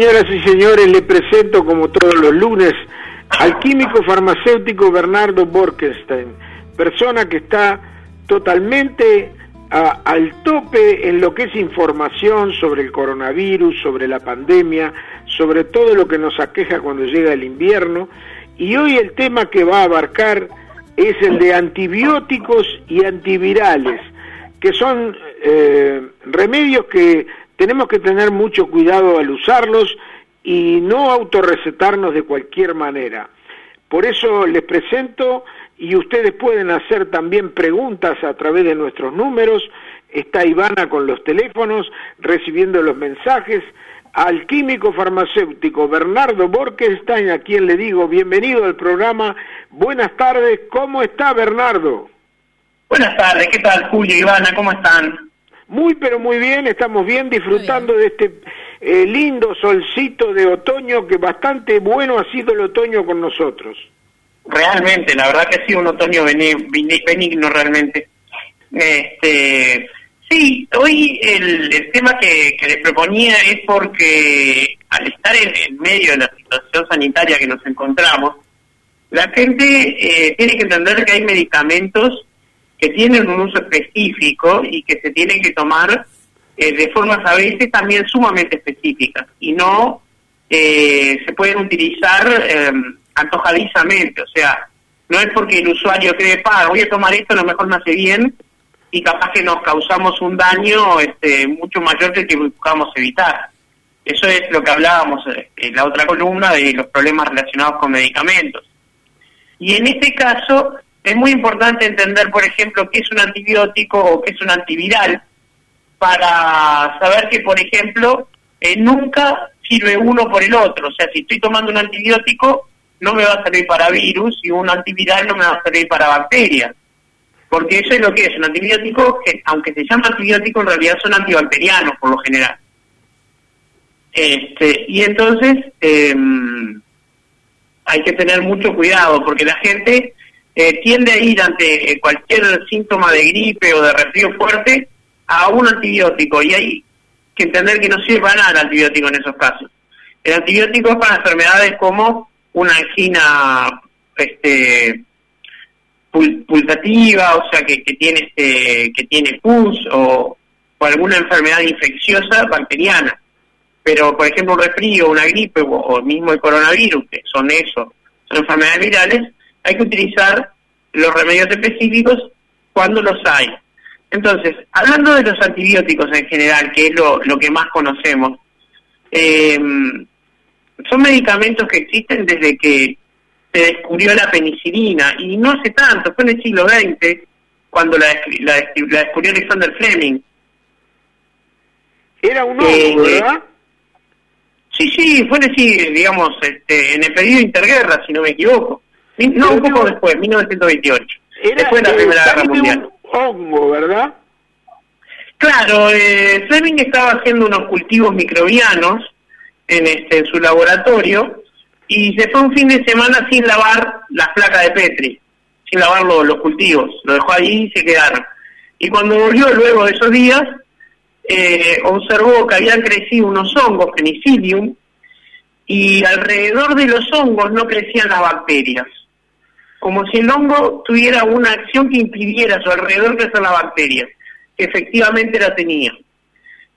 señoras y señores, le presento como todos los lunes al químico farmacéutico Bernardo Borkenstein, persona que está totalmente al tope en lo que es información sobre el coronavirus, sobre la pandemia, sobre todo lo que nos aqueja cuando llega el invierno. Y hoy el tema que va a abarcar es el de antibióticos y antivirales, que son eh, remedios que tenemos que tener mucho cuidado al usarlos y no autorrecetarnos de cualquier manera. Por eso les presento y ustedes pueden hacer también preguntas a través de nuestros números. Está Ivana con los teléfonos recibiendo los mensajes. Al químico farmacéutico Bernardo Borkenstein, a quien le digo bienvenido al programa. Buenas tardes, ¿cómo está Bernardo? Buenas tardes, ¿qué tal Julio, Ivana? ¿Cómo están? Muy, pero muy bien, estamos bien disfrutando de este eh, lindo solcito de otoño que bastante bueno ha sido el otoño con nosotros. Realmente, la verdad que ha sido un otoño benigno realmente. Este, sí, hoy el, tema que, les proponía es porque al estar en, medio de la situación sanitaria que nos encontramos, la gente eh, tiene que entender que hay medicamentos que tienen un uso específico y que se tienen que tomar eh, de formas a veces también sumamente específicas y no eh, se pueden utilizar eh, antojadizamente, o sea, no es porque el usuario cree, pa, voy a tomar esto, a lo mejor me hace bien y capaz que nos causamos un daño este, mucho mayor que el que buscamos evitar. Eso es lo que hablábamos en la otra columna de los problemas relacionados con medicamentos. Y en este caso, es muy importante entender, por ejemplo, qué es un antibiótico o qué es un antiviral, para saber que, por ejemplo, eh, nunca sirve uno por el otro. O sea, si estoy tomando un antibiótico, no me va a servir para virus y un antiviral no me va a servir para bacterias. Porque eso es lo que es, un antibiótico que, aunque se llama antibiótico, en realidad son antibacterianos por lo general. Este, y entonces em, hay que tener mucho cuidado porque la gente eh, tiende a ir ante eh, cualquier síntoma de gripe o de resfrío fuerte a un antibiótico y hay que entender que no sirve para nada el antibiótico en esos casos. El antibiótico es para enfermedades como una angina este, pulsativa, o sea, que, tiene este, que tiene pus o, alguna enfermedad infecciosa bacteriana. Pero, por ejemplo, un resfrío, una gripe o, o mismo el coronavirus, que son eso, son enfermedades virales, hay que utilizar los remedios específicos cuando los hay. Entonces, hablando de los antibióticos en general, que es lo, que más conocemos, em, son medicamentos que existen desde que se descubrió la penicilina, y no hace tanto, fue en el siglo XX cuando la, descubrió Alexander Fleming. Era un hongo, eh, ¿verdad? Sí, sí, fue el, digamos, este, en el periodo interguerra, si no me equivoco. No, un poco después, 1928. después de la Primera Guerra Mundial. hongo, ¿verdad? Claro, eh, Fleming estaba haciendo unos cultivos microbianos en, este, en su laboratorio y se fue un fin de semana sin lavar las placas de Petri, sin lavar los, cultivos. Lo dejó ahí y se quedaron. Y cuando volvió luego de esos días, eh, observó que habían crecido unos hongos, penicillium, y alrededor de los hongos no crecían las bacterias como si el hongo tuviera una acción que impidiera a su alrededor crecer la bacteria, que efectivamente la tenía.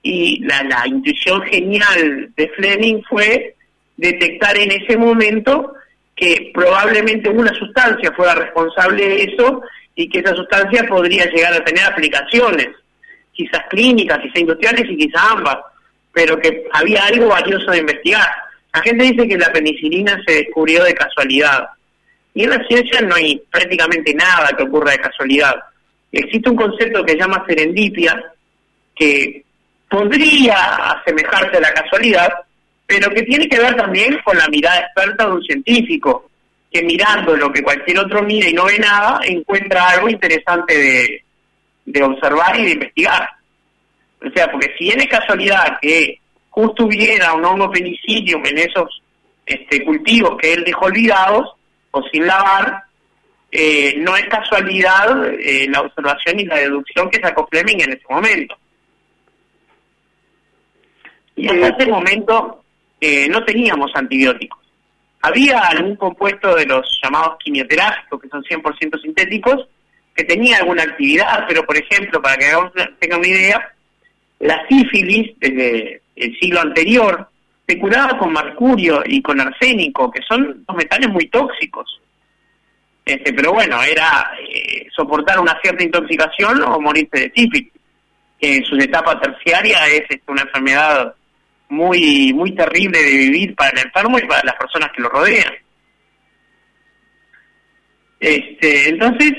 Y la, la intuición genial de Fleming fue detectar en ese momento que probablemente una sustancia fuera responsable de eso y que esa sustancia podría llegar a tener aplicaciones, quizás clínicas, quizás industriales y quizás ambas, pero que había algo valioso de investigar. La gente dice que la penicilina se descubrió de casualidad. Y en la ciencia no hay prácticamente nada que ocurra de casualidad. Existe un concepto que se llama serendipia, que podría asemejarse a la casualidad, pero que tiene que ver también con la mirada experta de un científico, que mirando lo que cualquier otro mira y no ve nada, encuentra algo interesante de, de observar y de investigar. O sea, porque si es casualidad que justo hubiera un hongo penicillium en esos este, cultivos que él dejó olvidados, o sin lavar, eh, no es casualidad eh, la observación y la deducción que sacó Fleming en ese momento. Y hasta ese momento eh, no teníamos antibióticos. Había algún compuesto de los llamados quimioterápicos, que son 100% sintéticos, que tenía alguna actividad, pero por ejemplo, para que tengan una idea, la sífilis desde el siglo anterior se curaba con mercurio y con arsénico, que son dos metales muy tóxicos. Este, pero bueno, era eh, soportar una cierta intoxicación o morirse de sífilis. En su etapa terciaria es este, una enfermedad muy muy terrible de vivir para el enfermo y para las personas que lo rodean. Este, entonces,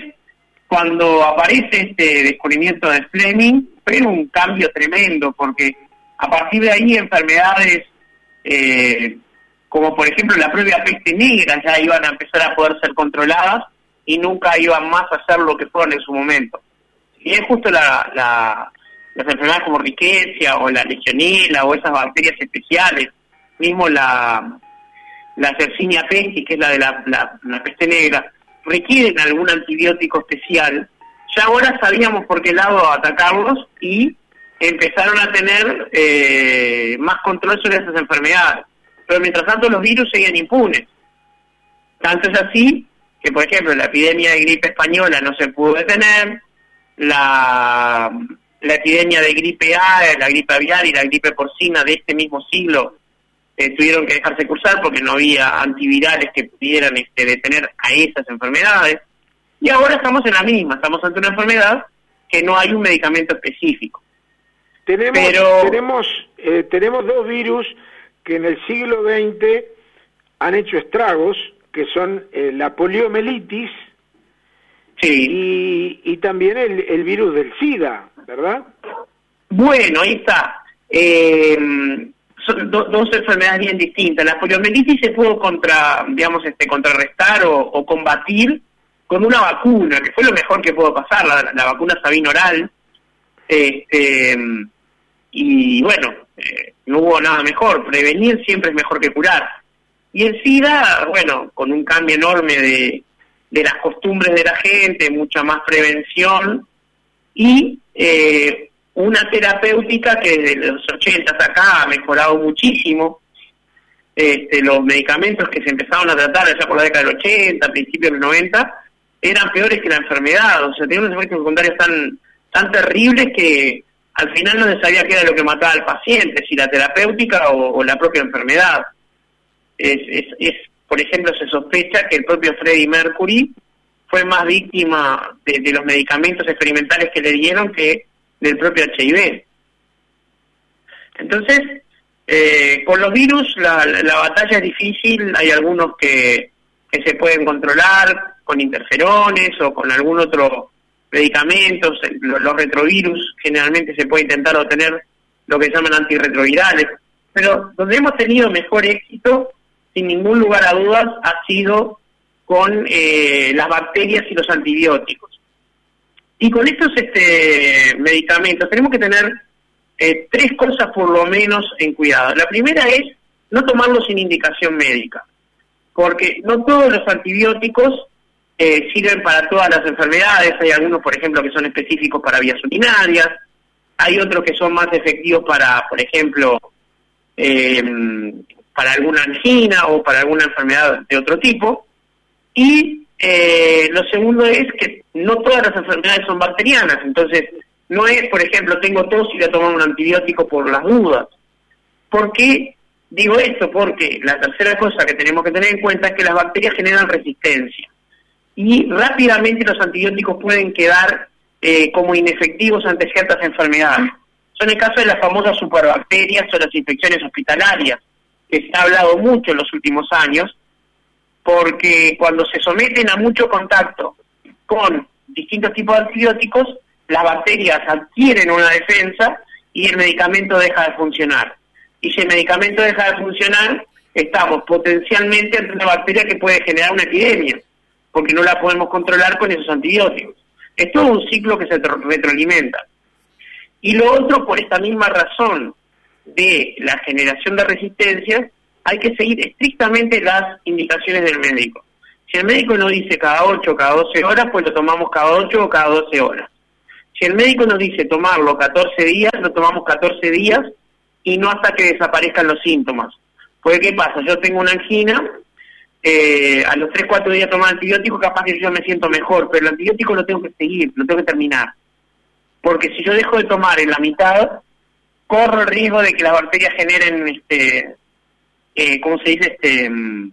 cuando aparece este descubrimiento de Fleming, fue un cambio tremendo, porque a partir de ahí enfermedades eh, como por ejemplo la propia peste negra ya iban a empezar a poder ser controladas y nunca iban más a ser lo que fueron en su momento. Y es justo la, las enfermedades como riqueza o la legionela o esas bacterias especiales, mismo la, la Yersinia pestis, que es la de la, la, peste negra, requieren algún antibiótico especial. Ya ahora sabíamos por qué lado atacarlos y empezaron a tener eh, más control sobre esas enfermedades. Pero mientras tanto los virus seguían impunes. Tanto es así que, por ejemplo, la epidemia de gripe española no se pudo detener, la, la epidemia de gripe A, la gripe aviar y la gripe porcina de este mismo siglo eh, tuvieron que dejarse cursar porque no había antivirales que pudieran este, detener a esas enfermedades. Y ahora estamos en la misma, estamos ante una enfermedad que no hay un medicamento específico. Tenemos, tenemos, eh, tenemos dos virus que en el siglo XX han hecho estragos, que son eh, la poliomielitis y, y, también el, el, virus del SIDA, ¿verdad? Bueno, ahí está. Eh, son dos enfermedades bien distintas. La poliomielitis se pudo contra, digamos, este, contrarrestar o, combatir con una vacuna, que fue lo mejor que pudo pasar, la, la vacuna Sabin oral. Este, y bueno, eh, no hubo nada mejor. Prevenir siempre es mejor que curar. Y el SIDA, bueno, con un cambio enorme de, de las costumbres de la gente, mucha más prevención y eh, una terapéutica que desde los 80 acá ha mejorado muchísimo. Este, los medicamentos que se empezaron a tratar allá por la década del 80, principios del 90, eran peores que la enfermedad. O sea, tenían unos efectos secundarios tan, tan terribles que al final no se sabía qué era lo que mataba al paciente, si la terapéutica o, la propia enfermedad. Es, es, es, por ejemplo, se sospecha que el propio Freddie Mercury fue más víctima de, los medicamentos experimentales que le dieron que del propio HIV. Entonces, eh, con los virus la, la, batalla es difícil, hay algunos que, que se pueden controlar con interferones o con algún otro medicamentos, los retrovirus, generalmente se puede intentar obtener lo que llaman antirretrovirales, pero donde hemos tenido mejor éxito, sin ningún lugar a dudas, ha sido con eh, las bacterias y los antibióticos. Y con estos este, medicamentos tenemos que tener eh, tres cosas por lo menos en cuidado. La primera es no tomarlos sin indicación médica, porque no todos los antibióticos eh, sirven para todas las enfermedades. Hay algunos, por ejemplo, que son específicos para vías urinarias. Hay otros que son más efectivos para, por ejemplo, eh, para alguna angina o para alguna enfermedad de otro tipo. Y eh, lo segundo es que no todas las enfermedades son bacterianas. Entonces, no es, por ejemplo, tengo tos y voy a tomar un antibiótico por las dudas. ¿Por qué digo esto? Porque la tercera cosa que tenemos que tener en cuenta es que las bacterias generan resistencia y rápidamente los antibióticos pueden quedar eh, como inefectivos ante ciertas enfermedades. Son el caso de las famosas superbacterias o las infecciones hospitalarias, que se ha hablado mucho en los últimos años, porque cuando se someten a mucho contacto con distintos tipos de antibióticos, las bacterias adquieren una defensa y el medicamento deja de funcionar. Y si el medicamento deja de funcionar, estamos potencialmente ante una bacteria que puede generar una epidemia porque no la podemos controlar con esos antibióticos. Es todo un ciclo que se retroalimenta. Y lo otro, por esta misma razón de la generación de resistencias, hay que seguir estrictamente las indicaciones del médico. Si el médico nos dice cada 8 o cada 12 horas, pues lo tomamos cada 8 o cada 12 horas. Si el médico nos dice tomarlo 14 días, lo tomamos 14 días y no hasta que desaparezcan los síntomas. Porque, ¿qué pasa? Yo tengo una angina, eh, a los 3, 4 días tomar antibiótico, capaz que yo me siento mejor, pero el antibiótico lo tengo que seguir, lo tengo que terminar. Porque si yo dejo de tomar en la mitad, corro el riesgo de que las bacterias generen, este, eh, ¿cómo se dice? Este, mm,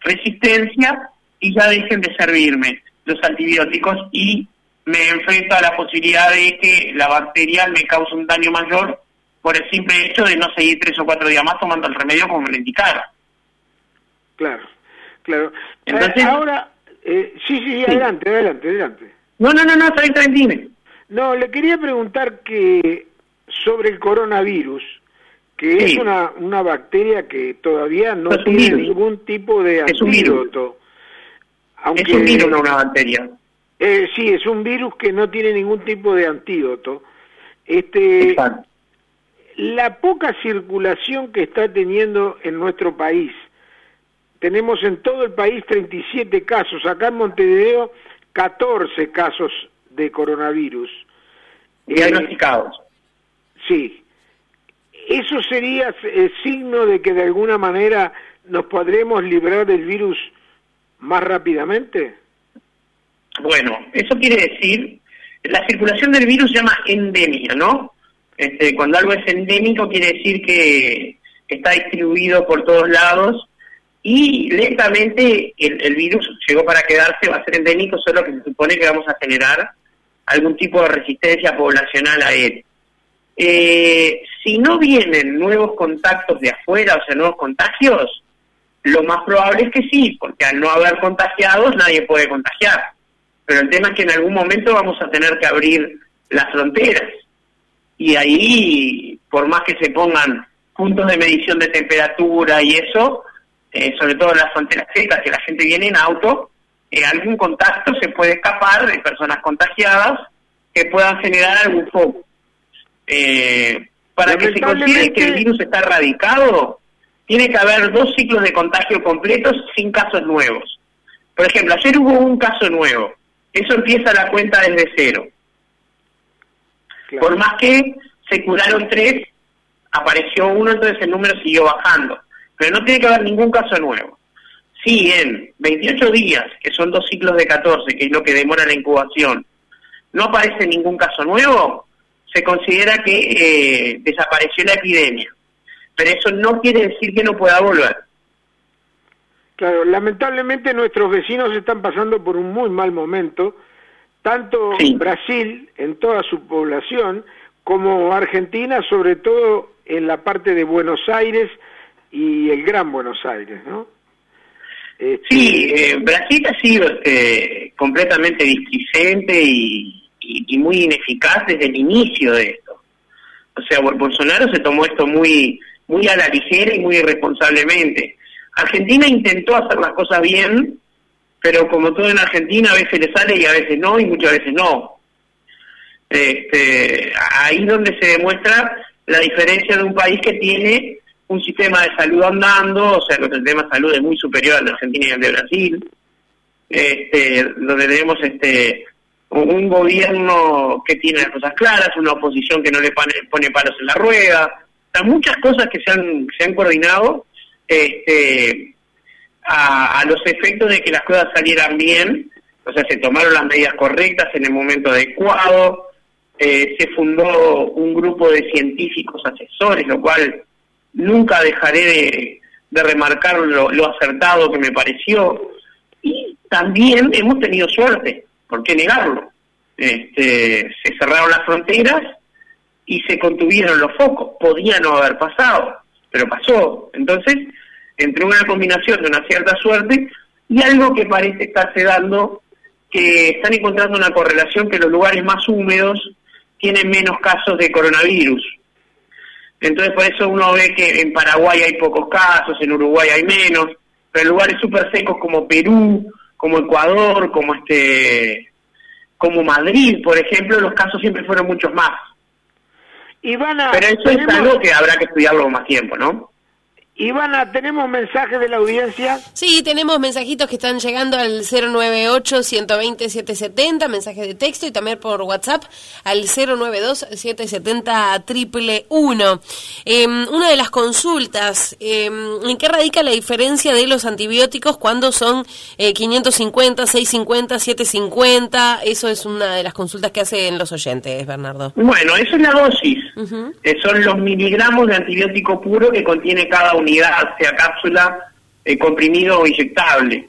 resistencia y ya dejen de servirme los antibióticos y me enfrento a la posibilidad de que la bacteria me cause un daño mayor por el simple hecho de no seguir tres o cuatro días más tomando el remedio como me lo indicara. Claro, claro. Entonces, ahora, eh, sí, sí, adelante, adelante, adelante. No, no, no, no, está bien, dime. No, le quería preguntar que sobre el coronavirus, que es una, una bacteria que todavía no tiene ningún tipo de antídoto. Es un virus, no una bacteria. Eh, sí, es un virus que no tiene ningún tipo de antídoto. Este, la poca circulación que está teniendo en nuestro país, tenemos en todo el país 37 casos, acá en Montevideo 14 casos de coronavirus. Diagnosticados. sí. ¿Eso sería el eh, signo de que de alguna manera nos podremos librar del virus más rápidamente? Bueno, eso quiere decir, la circulación del virus se llama endemia, ¿no? Este, cuando algo es endémico quiere decir que está distribuido por todos lados y lentamente el, virus llegó para quedarse, va a ser endémico, solo que se supone que vamos a generar algún tipo de resistencia poblacional a él. Eh, si no vienen nuevos contactos de afuera, o sea, nuevos contagios, lo más probable es que sí, porque al no haber contagiados nadie puede contagiar. Pero el tema es que en algún momento vamos a tener que abrir las fronteras. Y ahí, por más que se pongan puntos de medición de temperatura y eso, eh, sobre todo en las fronteras secas, que la gente viene en auto, eh, algún contacto se puede escapar de personas contagiadas que puedan generar algún foco. Eh, para que se considere que el virus está erradicado, tiene que haber dos ciclos de contagio completos sin casos nuevos. Por ejemplo, ayer hubo un caso nuevo. Eso empieza la cuenta desde cero. Por más que se curaron tres, apareció uno, entonces el número siguió bajando. Pero no tiene que haber ningún caso nuevo. Si en 28 días, que son dos ciclos de 14, que es lo que demora la incubación, no aparece ningún caso nuevo, se considera que eh, desapareció la epidemia. Pero eso no quiere decir que no pueda volver. Claro, lamentablemente nuestros vecinos están pasando por un muy mal momento, tanto Brasil en toda su población como Argentina, sobre todo en la parte de Buenos Aires y el Gran Buenos Aires, ¿no? Este, sí, eh, Brasil ha sido este, completamente displicente y, muy ineficaz desde el inicio de esto. O sea, Bolsonaro se tomó esto muy, muy a la ligera y muy irresponsablemente. Argentina intentó hacer las cosas bien, pero como todo en Argentina, a veces le sale y a veces no, y muchas veces no. Este, ahí donde se demuestra la diferencia de un país que tiene un sistema de salud andando, o sea, el sistema de salud es muy superior al de Argentina y al de Brasil, este, donde tenemos este un gobierno que tiene las cosas claras, una oposición que no le pone, pone palos en la rueda, o muchas cosas que se han, se han coordinado este, a, los efectos de que las cosas salieran bien, o sea, se tomaron las medidas correctas en el momento adecuado, eh, se fundó un grupo de científicos asesores, lo cual nunca dejaré de, remarcar lo, acertado que me pareció, y también hemos tenido suerte, ¿por qué negarlo? Este, se cerraron las fronteras y se contuvieron los focos, podía no haber pasado, pero pasó. Entonces, entre una combinación de una cierta suerte y algo que parece estarse dando, que están encontrando una correlación que los lugares más húmedos tienen menos casos de coronavirus. Entonces por eso uno ve que en Paraguay hay pocos casos, en Uruguay hay menos, pero en lugares súper secos como Perú, como Ecuador, como este como Madrid, por ejemplo, los casos siempre fueron muchos más. Y van a, pero eso es algo que habrá que estudiarlo más tiempo, ¿no? Ivana, ¿tenemos mensajes de la audiencia? Sí, tenemos mensajitos que están llegando al 098-120-770, mensajes de texto y también por WhatsApp al 092-770-111. Eh, una de las consultas, eh, ¿en qué radica la diferencia de los antibióticos cuando son eh, 550, 650, 750? Eso es una de las consultas que hacen los oyentes, Bernardo. Bueno, eso es la dosis. Eh, son los miligramos de antibiótico puro que contiene cada unidad, sea cápsula, eh, comprimido o inyectable.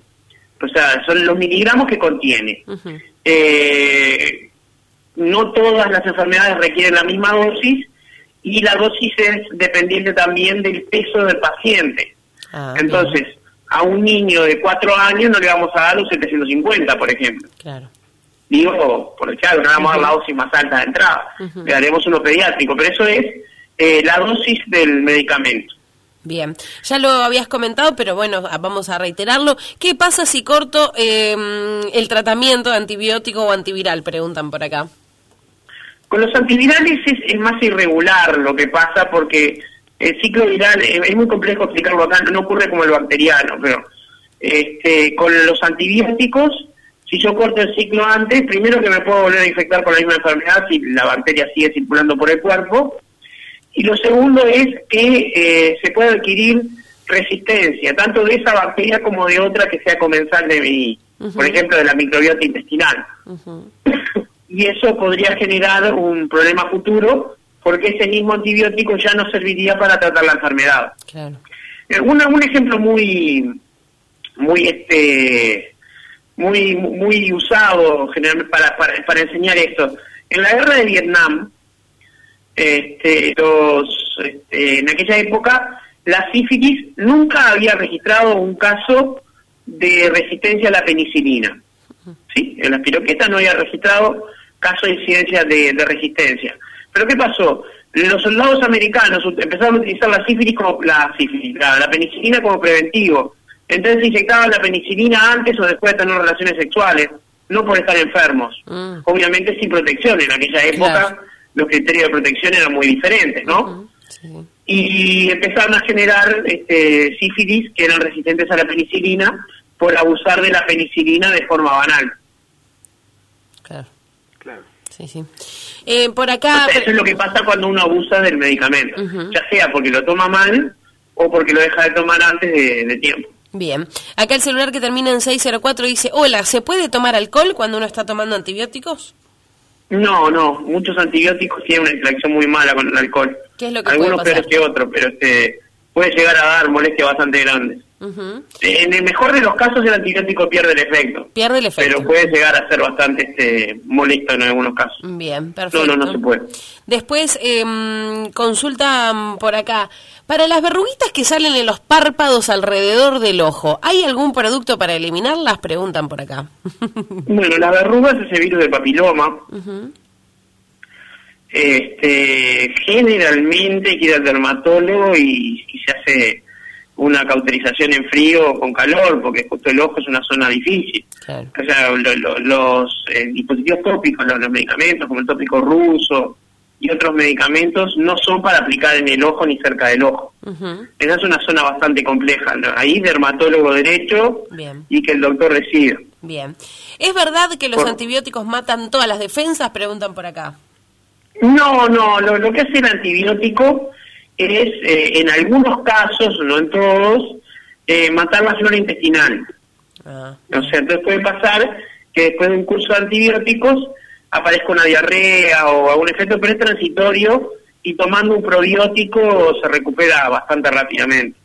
O sea, son los miligramos que contiene. eh, no todas las enfermedades requieren la misma dosis y la dosis es dependiente también del peso del paciente. Ah, Entonces, a un niño de 4 años no le vamos a dar los 750, por ejemplo. Claro. Digo, por claro, no le vamos a dar la dosis más alta de entrada, le daremos uno pediátrico, pero eso es eh, la dosis del medicamento. Bien, ya lo habías comentado, pero bueno, vamos a reiterarlo. ¿Qué pasa si corto eh, el tratamiento antibiótico o antiviral? Preguntan por acá. Con los antivirales es, es más irregular lo que pasa porque el ciclo viral es, es muy complejo explicarlo acá, no ocurre como el bacteriano, pero este, con los antibióticos, si yo corto el ciclo antes, primero que me puedo volver a infectar con la misma enfermedad si la bacteria sigue circulando por el cuerpo, y lo segundo es que eh, se puede adquirir resistencia, tanto de esa bacteria como de otra que sea comensal de mi, por ejemplo, de la microbiota intestinal. y eso podría generar un problema futuro porque ese mismo antibiótico ya no serviría para tratar la enfermedad. Claro. Eh, una- un ejemplo muy muy este muy muy usado generalmente para, para, para enseñar esto en la guerra de Vietnam este, los este, en aquella época la sífilis nunca había registrado un caso de resistencia a la penicilina ¿sí? En las piroquetas no había registrado caso de incidencia de, de resistencia. Pero ¿qué pasó? Los soldados americanos empezaron a utilizar la sífilis como la sífilis, la, la penicilina como preventivo. Entonces inyectaban la penicilina antes o después de tener relaciones sexuales, no por estar enfermos. Mm. Obviamente sin protección. En aquella época Claro. Los criterios de protección eran muy diferentes, ¿no? Sí. y empezaron a generar este, sífilis que eran resistentes a la penicilina por abusar de la penicilina de forma banal. Claro. Claro. Sí, sí. Eh, por acá... Eso es lo que pasa cuando uno abusa del medicamento, ya sea porque lo toma mal o porque lo deja de tomar antes de, de tiempo. Bien. Acá el celular que termina en 604 dice, hola, ¿se puede tomar alcohol cuando uno está tomando antibióticos? No, no, muchos antibióticos tienen una interacción muy mala con el alcohol. ¿Qué es lo que Algunos puede pasar? peores que otros, pero este puede llegar a dar molestias bastante grandes. En el mejor de los casos el antibiótico pierde el efecto, Pierde el efecto. pero puede llegar a ser bastante este molesto en algunos casos. Bien, perfecto. No, no, no se puede. Después, em, consulta por acá. Para las verruguitas que salen en los párpados alrededor del ojo, ¿hay algún producto para eliminarlas? Preguntan por acá. Bueno, las verrugas es el virus del papiloma. Este, generalmente hay que ir al dermatólogo y, y se hace una cauterización en frío o con calor, porque justo el ojo es una zona difícil. Claro. O sea, lo- lo- los eh, dispositivos tópicos, los, los medicamentos como el tópico ruso y otros medicamentos no son para aplicar en el ojo ni cerca del ojo. Esa es una zona bastante compleja. ¿no? Ahí dermatólogo derecho Bien. y que el doctor decida. Bien. ¿Es verdad que los Por- antibióticos matan todas las defensas? Preguntan por acá. No, no, lo, lo que hace el antibiótico es, eh, en algunos casos, no en todos, eh, matar la flora intestinal. Ah, O sea, entonces puede pasar que después de un curso de antibióticos aparezca una diarrea o algún efecto, pero es transitorio y tomando un probiótico se recupera bastante rápidamente.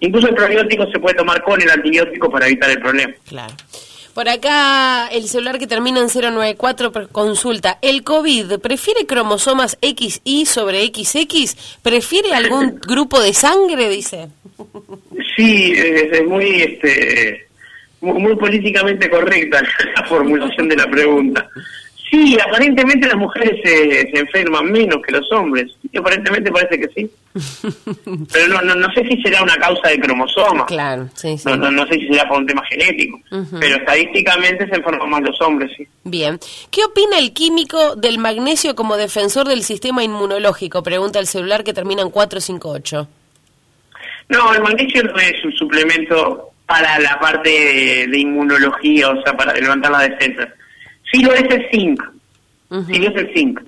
Incluso el probiótico se puede tomar con el antibiótico para evitar el problema. claro. Por acá, el celular que termina en 094 pre- consulta. ¿El COVID prefiere cromosomas XY sobre XX? ¿Prefiere algún grupo de sangre? Dice. Sí, es, es muy, este, muy, muy políticamente correcta la formulación de la pregunta. Sí, aparentemente las mujeres se, se enferman menos que los hombres. Y aparentemente parece que sí. Pero no, no, no sé si será una causa de cromosoma. Claro, sí, sí. No, no, no sé si será por un tema genético. Pero estadísticamente se enferman más los hombres, sí. Bien. ¿Qué opina el químico del magnesio como defensor del sistema inmunológico? Pregunta el celular que termina en 458. No, el magnesio no es un suplemento para la parte de, inmunología, o sea, para levantar la defensa. Sí lo es el zinc. Sí lo es el zinc.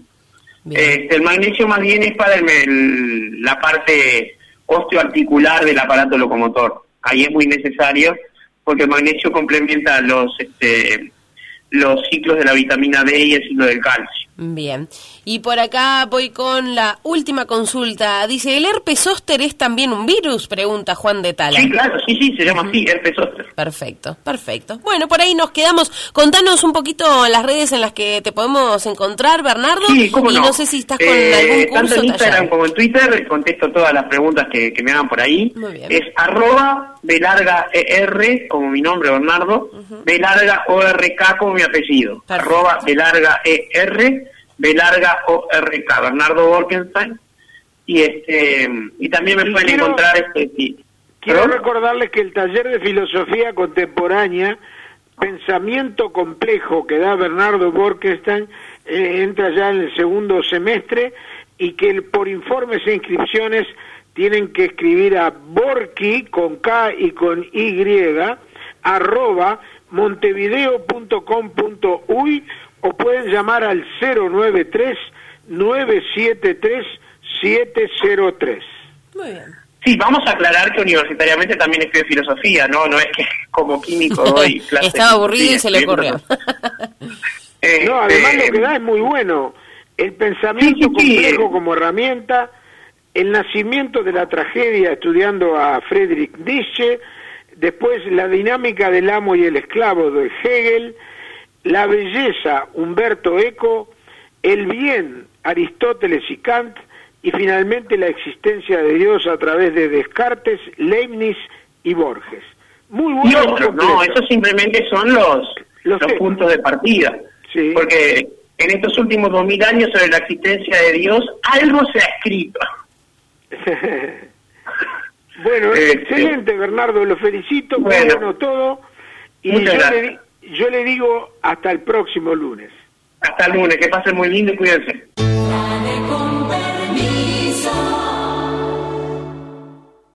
Este, el magnesio más bien es para el, la parte osteoarticular del aparato locomotor. Ahí es muy necesario porque el magnesio complementa los este, los ciclos de la vitamina D y el ciclo del calcio. Bien. Y por acá voy con la última consulta. Dice, ¿el herpes zóster es también un virus? Pregunta Juan de Tala. Sí, claro, sí, sí, se llama así, herpes zóster. Perfecto, perfecto. Bueno, por ahí nos quedamos. Contanos un poquito las redes en las que te podemos encontrar, Bernardo. Sí, cómo y no. sé si estás con eh, algún curso. Tanto en Instagram como en Twitter contesto todas las preguntas que, me hagan por ahí. Muy bien. Es arroba larga ER, como mi nombre, Bernardo, uh larga ORK como mi apellido. Arroba larga ER B larga O R K, Bernardo Borkenstein. Y este y también me pueden encontrar este Quiero recordarles que el taller de filosofía contemporánea, pensamiento complejo que da Bernardo Borkenstein, eh, entra ya en el segundo semestre y que por informes e inscripciones tienen que escribir a Borki con K y con Y arroba montevideo.com.uy o pueden llamar al 093-973-703. Muy bien. Sí, vamos a aclarar que universitariamente también estudio filosofía, ¿no? No es que como químico doy clases. Estaba aburrido y se le ocurrió. Eh, no, además lo que da es muy bueno. El pensamiento complejo como herramienta, el nacimiento de la tragedia estudiando a Friedrich Nietzsche, después la dinámica del amo y el esclavo de Hegel, la belleza, Humberto Eco, el bien, Aristóteles y Kant, y finalmente la existencia de Dios a través de Descartes, Leibniz y Borges. Muy bueno. no, esos simplemente son los, los, puntos de partida. Porque en estos últimos dos mil años sobre la existencia de Dios, algo se ha escrito. bueno, este, excelente, Bernardo, lo felicito, bueno, bueno todo. Y yo le, yo le digo hasta el próximo lunes. Hasta el lunes, que pasen muy lindo y cuídense.